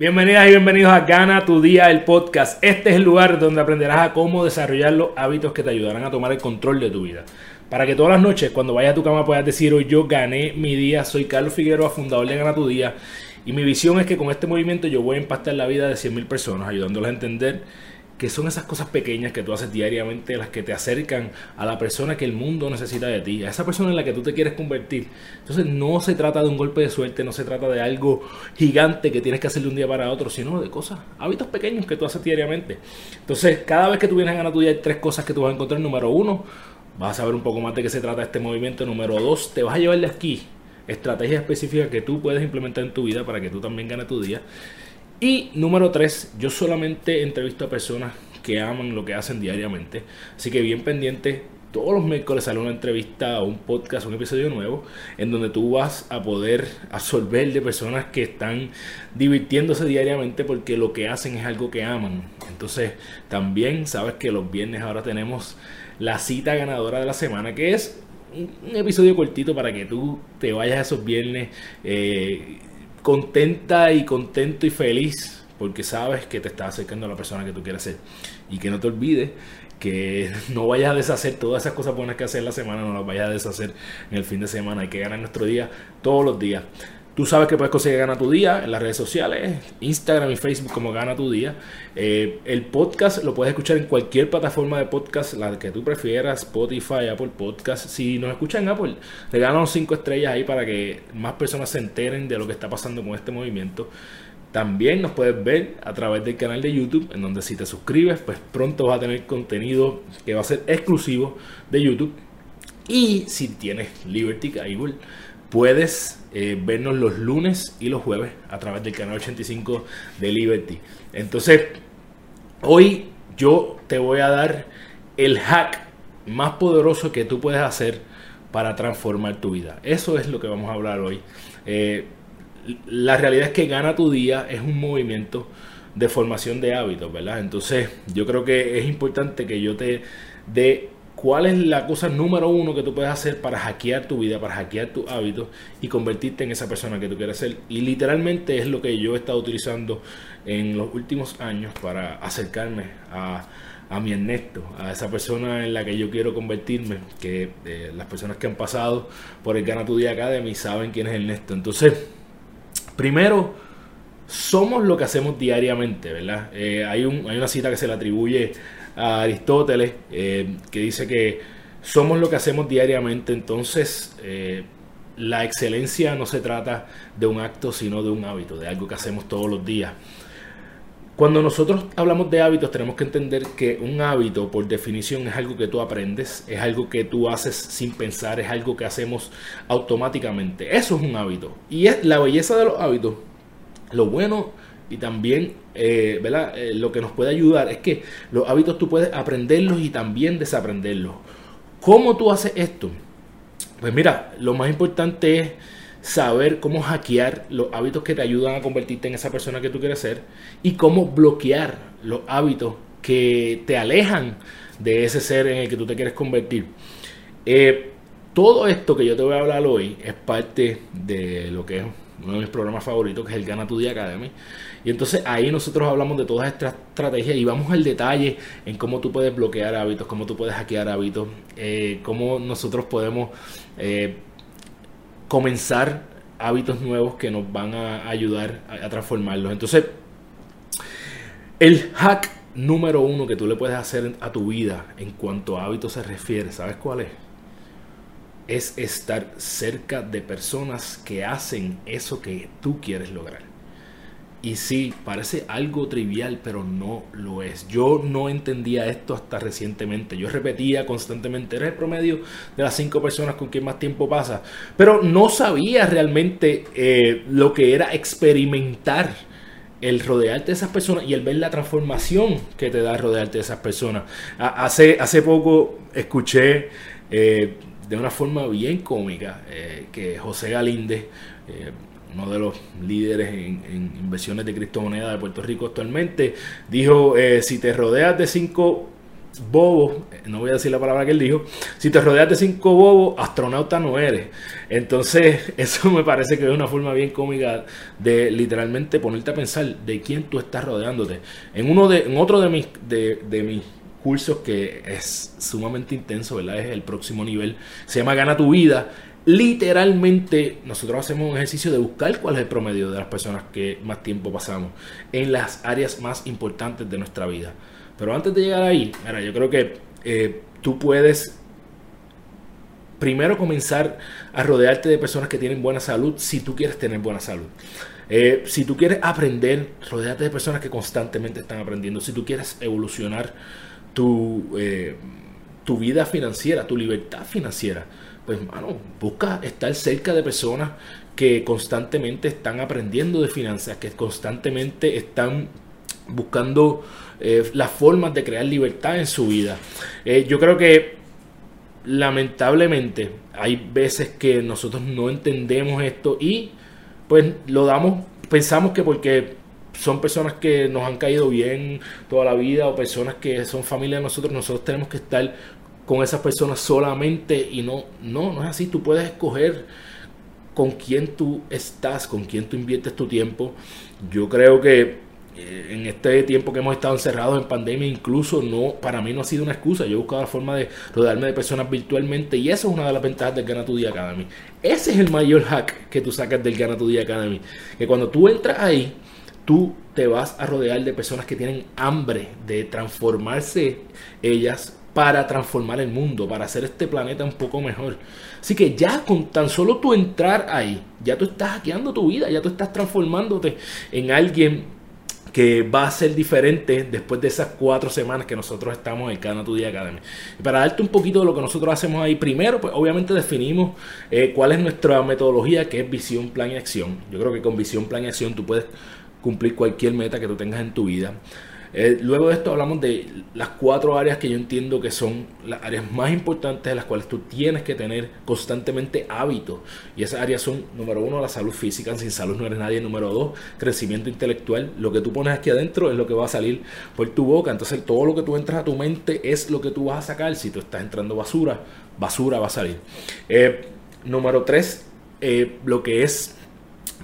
Bienvenidas y bienvenidos a Gana tu Día, el podcast. Este es el lugar donde aprenderás a cómo desarrollar los hábitos que te ayudarán a tomar el control de tu vida. Para que todas las noches, cuando vayas a tu cama, puedas decir, hoy yo gané mi día. Soy Carlos Figueroa, fundador de Gana tu Día. Y mi visión es que con este movimiento yo voy a impactar la vida de 100.000 personas, ayudándolas a entender que son esas cosas pequeñas que tú haces diariamente las que te acercan a la persona que el mundo necesita de ti, a esa persona en la que tú te quieres convertir. Entonces no se trata de un golpe de suerte, no se trata de algo gigante que tienes que hacer de un día para otro, sino de cosas, hábitos pequeños que tú haces diariamente. Entonces cada vez que tú vienes a ganar tu día hay tres cosas que tú vas a encontrar. Número uno, vas a saber un poco más de qué se trata este movimiento. Número dos, te vas a llevar de aquí estrategias específicas que tú puedes implementar en tu vida para que tú también ganes tu día. Y número tres, yo solamente entrevisto a personas que aman lo que hacen diariamente. Así que bien pendiente, todos los miércoles sale una entrevista un podcast, un episodio nuevo, en donde tú vas a poder absorber de personas que están divirtiéndose diariamente porque lo que hacen es algo que aman. Entonces, también sabes que los viernes ahora tenemos la cita ganadora de la semana, que es un episodio cortito para que tú te vayas esos viernes. Eh, contenta y contento y feliz porque sabes que te estás acercando a la persona que tú quieres ser. Y que no te olvides que no vayas a deshacer todas esas cosas buenas que hacer la semana, no las vayas a deshacer en el fin de semana. Hay que ganar nuestro día todos los días. Tú sabes que puedes conseguir Gana tu Día en las redes sociales, Instagram y Facebook como Gana tu Día. Eh, el podcast lo puedes escuchar en cualquier plataforma de podcast, la que tú prefieras, Spotify, Apple Podcast. Si nos escuchan en Apple, regálanos 5 estrellas ahí para que más personas se enteren de lo que está pasando con este movimiento. También nos puedes ver a través del canal de YouTube, en donde si te suscribes, pues pronto vas a tener contenido que va a ser exclusivo de YouTube. Y si tienes Liberty Cable, puedes eh, vernos los lunes y los jueves a través del canal 85 de Liberty. Entonces, hoy yo te voy a dar el hack más poderoso que tú puedes hacer para transformar tu vida. Eso es lo que vamos a hablar hoy. Eh, la realidad es que Gana tu Día es un movimiento de formación de hábitos, ¿verdad? Entonces, yo creo que es importante que yo te dé cuál es la cosa número uno que tú puedes hacer para hackear tu vida, para hackear tus hábitos y convertirte en esa persona que tú quieres ser. Y literalmente es lo que yo he estado utilizando en los últimos años para acercarme a, mi Ernesto, a esa persona en la que yo quiero convertirme, que eh, las personas que han pasado por el Gana Tu Día Academy saben quién es Ernesto. Entonces, primero, somos lo que hacemos diariamente, ¿verdad? Eh, hay, un, hay una cita que se le atribuye a Aristóteles, eh, que dice que somos lo que hacemos diariamente, entonces eh, la excelencia no se trata de un acto, sino de un hábito, de algo que hacemos todos los días. Cuando nosotros hablamos de hábitos tenemos que entender que un hábito por definición es algo que tú aprendes, es algo que tú haces sin pensar, es algo que hacemos automáticamente. Eso es un hábito. Y es la belleza de los hábitos. Lo bueno y también eh, eh, lo que nos puede ayudar es que los hábitos tú puedes aprenderlos y también desaprenderlos. ¿Cómo tú haces esto? Pues mira, lo más importante es saber cómo hackear los hábitos que te ayudan a convertirte en esa persona que tú quieres ser y cómo bloquear los hábitos que te alejan de ese ser en el que tú te quieres convertir. Eh, todo esto que yo te voy a hablar hoy es parte de lo que es uno de mis programas favoritos, que es el Gana Tu Día Academy. Y entonces ahí nosotros hablamos de todas estas estrategias y vamos al detalle en cómo tú puedes bloquear hábitos, cómo tú puedes hackear hábitos, eh, cómo nosotros podemos eh, comenzar hábitos nuevos que nos van a ayudar a, a transformarlos. Entonces, el hack número uno que tú le puedes hacer a tu vida en cuanto a hábitos se refiere, ¿sabes cuál es? Es estar cerca de personas que hacen eso que tú quieres lograr. Y sí, parece algo trivial, pero no lo es. Yo no entendía esto hasta recientemente. Yo repetía constantemente, eres el promedio de las cinco personas con quien más tiempo pasa. Pero no sabía realmente eh, lo que era experimentar el rodearte de esas personas y el ver la transformación que te da rodearte de esas personas. Hace, hace poco escuché eh, de una forma bien cómica eh, que José Galíndez, eh, uno de los líderes en, inversiones de criptomonedas de Puerto Rico actualmente, dijo, si te rodeas de cinco bobos, no voy a decir la palabra que él dijo, si te rodeas de cinco bobos, astronauta no eres. Entonces, eso me parece que es una forma bien cómica de literalmente ponerte a pensar de quién tú estás rodeándote. En uno de, en otro de mis, de, de mis cursos que es sumamente intenso, ¿verdad? Es el próximo nivel. Se llama Gana tu vida. Literalmente nosotros hacemos un ejercicio de buscar cuál es el promedio de las personas que más tiempo pasamos en las áreas más importantes de nuestra vida. Pero antes de llegar ahí, mira, yo creo que eh, tú puedes primero comenzar a rodearte de personas que tienen buena salud si tú quieres tener buena salud. Eh, si tú quieres aprender, rodearte de personas que constantemente están aprendiendo. Si tú quieres evolucionar tu, eh, tu vida financiera, tu libertad financiera, pues, mano, busca estar cerca de personas que constantemente están aprendiendo de finanzas, que constantemente están buscando eh, las formas de crear libertad en su vida. Eh, yo creo que lamentablemente hay veces que nosotros no entendemos esto y pues lo damos, pensamos que porque son personas que nos han caído bien toda la vida o personas que son familia de nosotros, nosotros tenemos que estar con esas personas solamente y no, no, no es así, tú puedes escoger con quién tú estás, con quién tú inviertes tu tiempo. Yo creo que eh, en este tiempo que hemos estado encerrados en pandemia, incluso no, para mí no ha sido una excusa. Yo he buscado la forma de rodearme de personas virtualmente y eso es una de las ventajas del Gana Tu Día Academy. Ese es el mayor hack que tú sacas del Gana Tu Día Academy. Que cuando tú entras ahí, tú te vas a rodear de personas que tienen hambre de transformarse ellas para transformar el mundo, para hacer este planeta un poco mejor. Así que ya con tan solo tú entrar ahí, ya tú estás hackeando tu vida, ya tú estás transformándote en alguien que va a ser diferente después de esas cuatro semanas que nosotros estamos en Cana Tu Día Academy. Para darte un poquito de lo que nosotros hacemos ahí, primero, pues obviamente definimos eh, cuál es nuestra metodología, que es visión, plan y acción. Yo creo que con visión, plan y acción tú puedes cumplir cualquier meta que tú tengas en tu vida. Eh, luego de esto hablamos de las cuatro áreas que yo entiendo que son las áreas más importantes de las cuales tú tienes que tener constantemente hábitos. Y esas áreas son, número uno, la salud física, sin salud no eres nadie. Número dos, crecimiento intelectual. Lo que tú pones aquí adentro es lo que va a salir por tu boca. Entonces todo lo que tú entras a tu mente es lo que tú vas a sacar. Si tú estás entrando basura, basura va a salir. Eh, número tres, eh, lo que es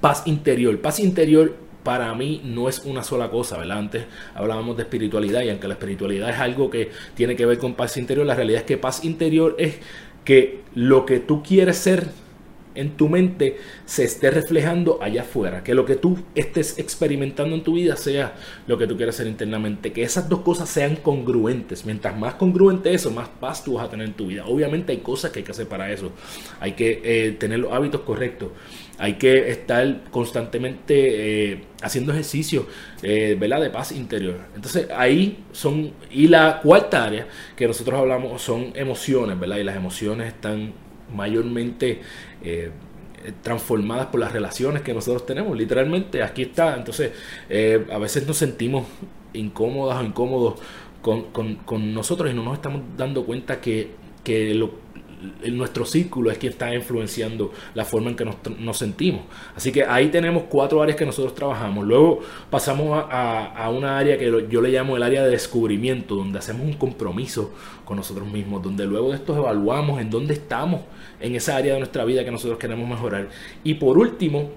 paz interior. Paz interior para mí no es una sola cosa, ¿verdad? Antes hablábamos de espiritualidad y aunque la espiritualidad es algo que tiene que ver con paz interior, la realidad es que paz interior es que lo que tú quieres ser en tu mente se esté reflejando allá afuera, que lo que tú estés experimentando en tu vida sea lo que tú quieres hacer internamente, que esas dos cosas sean congruentes. Mientras más congruente eso, más paz tú vas a tener en tu vida. Obviamente hay cosas que hay que hacer para eso, hay que eh, tener los hábitos correctos, hay que estar constantemente eh, haciendo ejercicio, eh, ¿verdad? De paz interior. Entonces ahí son, y la cuarta área que nosotros hablamos son emociones, ¿verdad? Y las emociones están mayormente eh, transformadas por las relaciones que nosotros tenemos. Literalmente, aquí está. Entonces, eh, a veces nos sentimos incómodas o incómodos con, con, nosotros y no nos estamos dando cuenta que, que lo, nuestro círculo es quien está influenciando la forma en que nos, sentimos. Así que ahí tenemos cuatro áreas que nosotros trabajamos. Luego pasamos a, a, una área que yo le llamo el área de descubrimiento, donde hacemos un compromiso con nosotros mismos, donde luego de esto evaluamos en dónde estamos en esa área de nuestra vida que nosotros queremos mejorar. Y por último,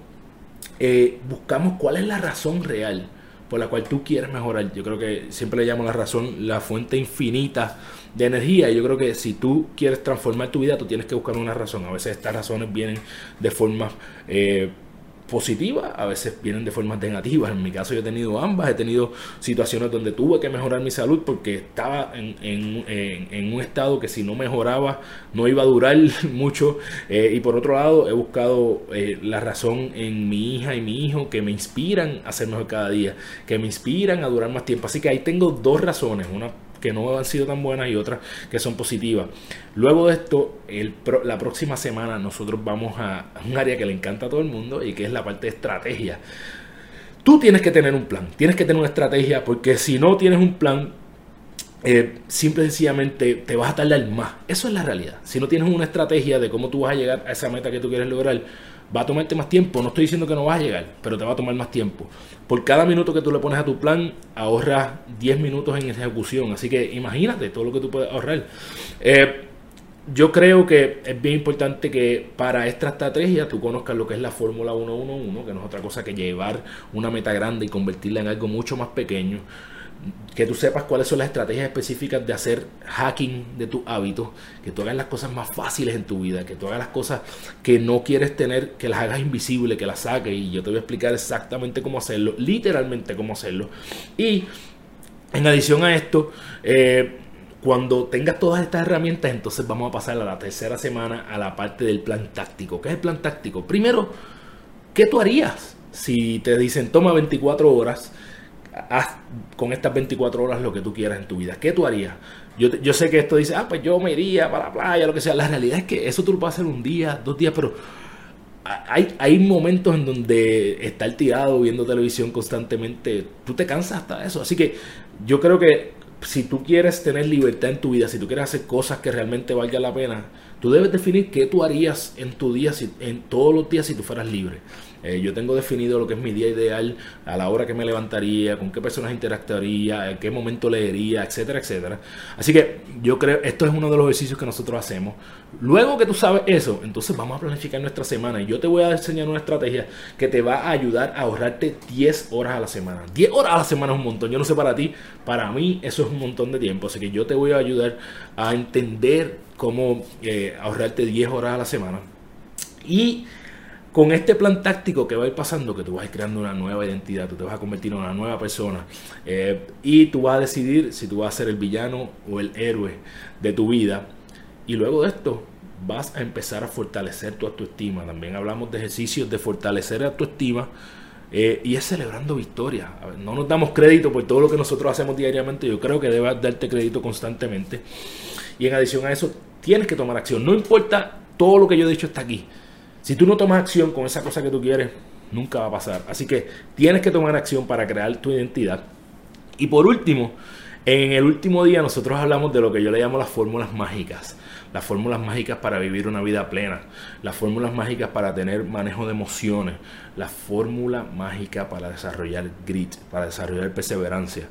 eh, buscamos cuál es la razón real por la cual tú quieres mejorar. Yo creo que siempre le llamo la razón la fuente infinita de energía. Yo creo que si tú quieres transformar tu vida, tú tienes que buscar una razón. A veces estas razones vienen de forma eh, positivas, a veces vienen de formas negativas. En mi caso yo he tenido ambas, he tenido situaciones donde tuve que mejorar mi salud porque estaba en, un estado que si no mejoraba no iba a durar mucho. Eh, y por otro lado he buscado eh, la razón en mi hija y mi hijo que me inspiran a ser mejor cada día, que me inspiran a durar más tiempo. Así que ahí tengo dos razones, una que no han sido tan buenas y otras que son positivas. Luego de esto, la próxima semana nosotros vamos a, un área que le encanta a todo el mundo y que es la parte de estrategia. tú tienes que tener un plan, tienes que tener una estrategia, porque si no tienes un plan, eh, simple y sencillamente te vas a tardar más. Eso es la realidad. Si no tienes una estrategia de cómo tú vas a llegar a esa meta que tú quieres lograr, va a tomarte más tiempo. No estoy diciendo que no vas a llegar, pero te va a tomar más tiempo. Por cada minuto que tú le pones a tu plan, ahorras 10 minutos en ejecución. Así que imagínate todo lo que tú puedes ahorrar. Eh, yo creo que es bien importante que para esta estrategia tú conozcas lo que es la Fórmula 111, que no es otra cosa que llevar una meta grande y convertirla en algo mucho más pequeño que tú sepas cuáles son las estrategias específicas de hacer hacking de tus hábitos, que tú hagas las cosas más fáciles en tu vida, que tú hagas las cosas que no quieres tener, que las hagas invisibles, que las saques y yo te voy a explicar exactamente cómo hacerlo, literalmente cómo hacerlo. Y en adición a esto, eh, cuando tengas todas estas herramientas, entonces vamos a pasar a la tercera semana a la parte del plan táctico. ¿Qué es el plan táctico? Primero, ¿qué tú harías si te dicen toma 24 horas? Haz con estas 24 horas lo que tú quieras en tu vida. ¿Qué tú harías? Yo, yo sé que esto dice, ah, pues yo me iría para la playa, lo que sea. La realidad es que eso tú lo puedes hacer un día, dos días, pero hay, hay momentos en donde estar tirado viendo televisión constantemente, tú te cansas hasta eso. Así que yo creo que si tú quieres tener libertad en tu vida, si tú quieres hacer cosas que realmente valgan la pena, tú debes definir qué tú harías en tu día, en todos los días si tú fueras libre. Eh, yo tengo definido lo que es mi día ideal, a la hora que me levantaría, con qué personas interactuaría, en qué momento leería, etcétera, etcétera. Así que yo creo, esto es uno de los ejercicios que nosotros hacemos. Luego que tú sabes eso, entonces vamos a planificar nuestra semana y yo te voy a enseñar una estrategia que te va a ayudar a ahorrarte 10 horas a la semana. 10 horas a la semana es un montón. Yo no sé para ti, para mí eso es un montón de tiempo. Así que yo te voy a ayudar a entender cómo eh, ahorrarte 10 horas a la semana. Y con este plan táctico que va a ir pasando, que tú vas a ir creando una nueva identidad, tú te vas a convertir en una nueva persona eh, y tú vas a decidir si tú vas a ser el villano o el héroe de tu vida. Y luego de esto vas a empezar a fortalecer tu autoestima. También hablamos de ejercicios de fortalecer tu autoestima. Eh, y es celebrando victorias. No nos damos crédito por todo lo que nosotros hacemos diariamente. Yo creo que debes darte crédito constantemente. Y en adición a eso, tienes que tomar acción. No importa todo lo que yo he dicho hasta aquí. Si tú no tomas acción con esa cosa que tú quieres, nunca va a pasar. Así que tienes que tomar acción para crear tu identidad. Y por último, en el último día nosotros hablamos de lo que yo le llamo las fórmulas mágicas. Las fórmulas mágicas para vivir una vida plena. Las fórmulas mágicas para tener manejo de emociones. La fórmula mágica para desarrollar grit, para desarrollar perseverancia.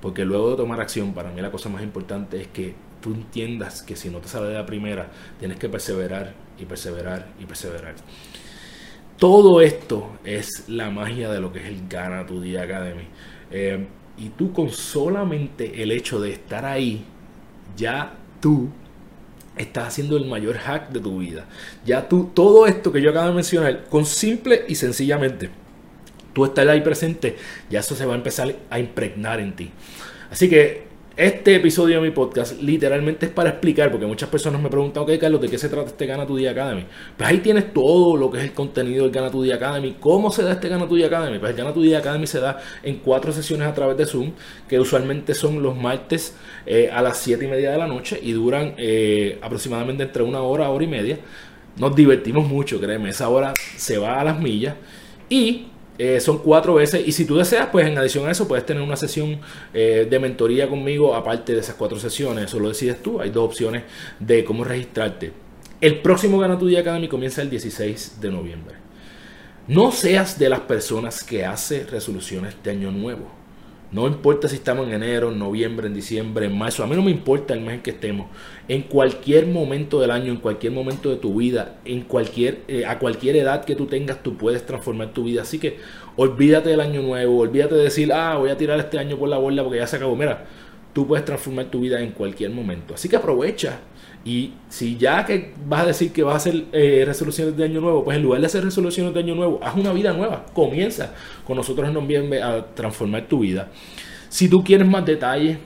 Porque luego de tomar acción, para mí la cosa más importante es que tú entiendas que si no te sale de la primera, tienes que perseverar y perseverar y perseverar. Todo esto es la magia de lo que es el Gana Tu Día Academy. Eh, y tú con solamente el hecho de estar ahí, ya tú estás haciendo el mayor hack de tu vida. Ya tú, todo esto que yo acabo de mencionar, con simple y sencillamente, tú estar ahí presente, ya eso se va a empezar a impregnar en ti. Así que este episodio de mi podcast literalmente es para explicar, porque muchas personas me preguntan, ok Carlos, ¿de qué se trata este Gana Tu Día Academy? Pues ahí tienes todo lo que es el contenido del Gana Tu Día Academy. ¿Cómo se da este Gana Tu Día Academy? Pues el Gana Tu Día Academy se da en cuatro sesiones a través de Zoom, que usualmente son los martes eh, a las 7 y media de la noche y duran eh, aproximadamente entre una hora hora y media. Nos divertimos mucho, créeme, esa hora se va a las millas y eh, son cuatro veces y si tú deseas, pues en adición a eso puedes tener una sesión eh, de mentoría conmigo aparte de esas cuatro sesiones. Eso lo decides tú. Hay dos opciones de cómo registrarte. El próximo Gana Tu Día Academy comienza el 16 de noviembre. No seas de las personas que hace resoluciones de año nuevo. No importa si estamos en enero, en noviembre, en diciembre, en marzo. A mí no me importa el mes en que estemos. En cualquier momento del año, en cualquier momento de tu vida, en cualquier, eh, a cualquier edad que tú tengas, tú puedes transformar tu vida. Así que olvídate del año nuevo, olvídate de decir, ah, voy a tirar este año por la borda porque ya se acabó. Mira, tú puedes transformar tu vida en cualquier momento. Así que aprovecha y si ya que vas a decir que vas a hacer eh, resoluciones de año nuevo, pues en lugar de hacer resoluciones de año nuevo, haz una vida nueva. Comienza con nosotros en noviembre a transformar tu vida. Si tú quieres más detalles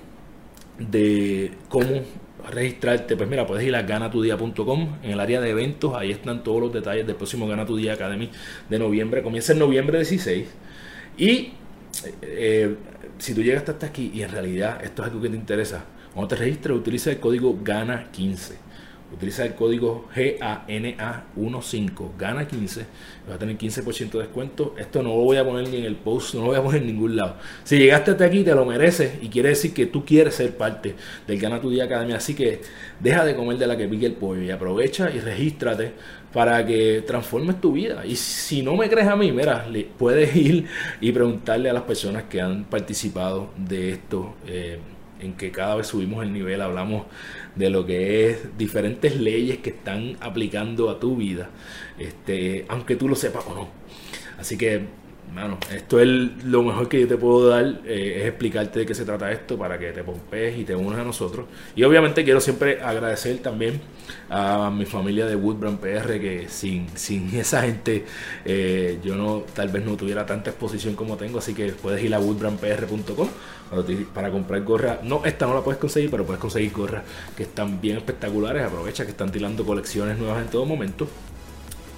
de cómo registrarte, pues mira, puedes ir a ganatudia.com en el área de eventos, ahí están todos los detalles del próximo Gana Tu Día Academy de noviembre, comienza en noviembre 16 y eh, si tú llegas hasta aquí y en realidad esto es algo que te interesa, cuando te registres, utiliza el código GANA15. Utiliza el código GANA15, gana 15, vas a tener 15% de descuento. Esto no lo voy a poner ni en el post, no lo voy a poner en ningún lado. Si llegaste hasta aquí, te lo mereces y quiere decir que tú quieres ser parte del Gana Tu Día Academia. Así que deja de comer de la que pique el pollo y aprovecha y regístrate para que transformes tu vida. Y si no me crees a mí, mira, puedes ir y preguntarle a las personas que han participado de esto. Eh, en que cada vez subimos el nivel, hablamos de lo que es diferentes leyes que están aplicando a tu vida, este, aunque tú lo sepas o no. Así que bueno, esto es lo mejor que yo te puedo dar, eh, es explicarte de qué se trata esto para que te pompees y te unas a nosotros. Y obviamente quiero siempre agradecer también a mi familia de Woodbrand PR, que sin, sin esa gente eh, yo no tal vez no tuviera tanta exposición como tengo, así que puedes ir a woodbrandpr.com para comprar gorras. No, esta no la puedes conseguir, pero puedes conseguir gorras que están bien espectaculares. Aprovecha que están tirando colecciones nuevas en todo momento.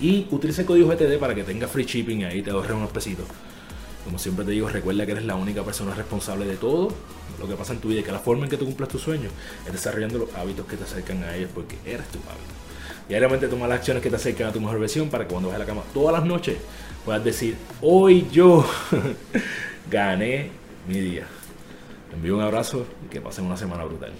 Y utiliza el código GTD para que tenga free shipping y ahí te ahorres unos pesitos. Como siempre te digo, recuerda que eres la única persona responsable de todo lo que pasa en tu vida y que la forma en que tú cumplas tus sueños es desarrollando los hábitos que te acercan a ellos porque eres tu hábito. Diariamente toma las acciones que te acercan a tu mejor versión para que cuando vayas a la cama todas las noches puedas decir, hoy yo gané mi día. Te envío un abrazo y que pasen una semana brutal.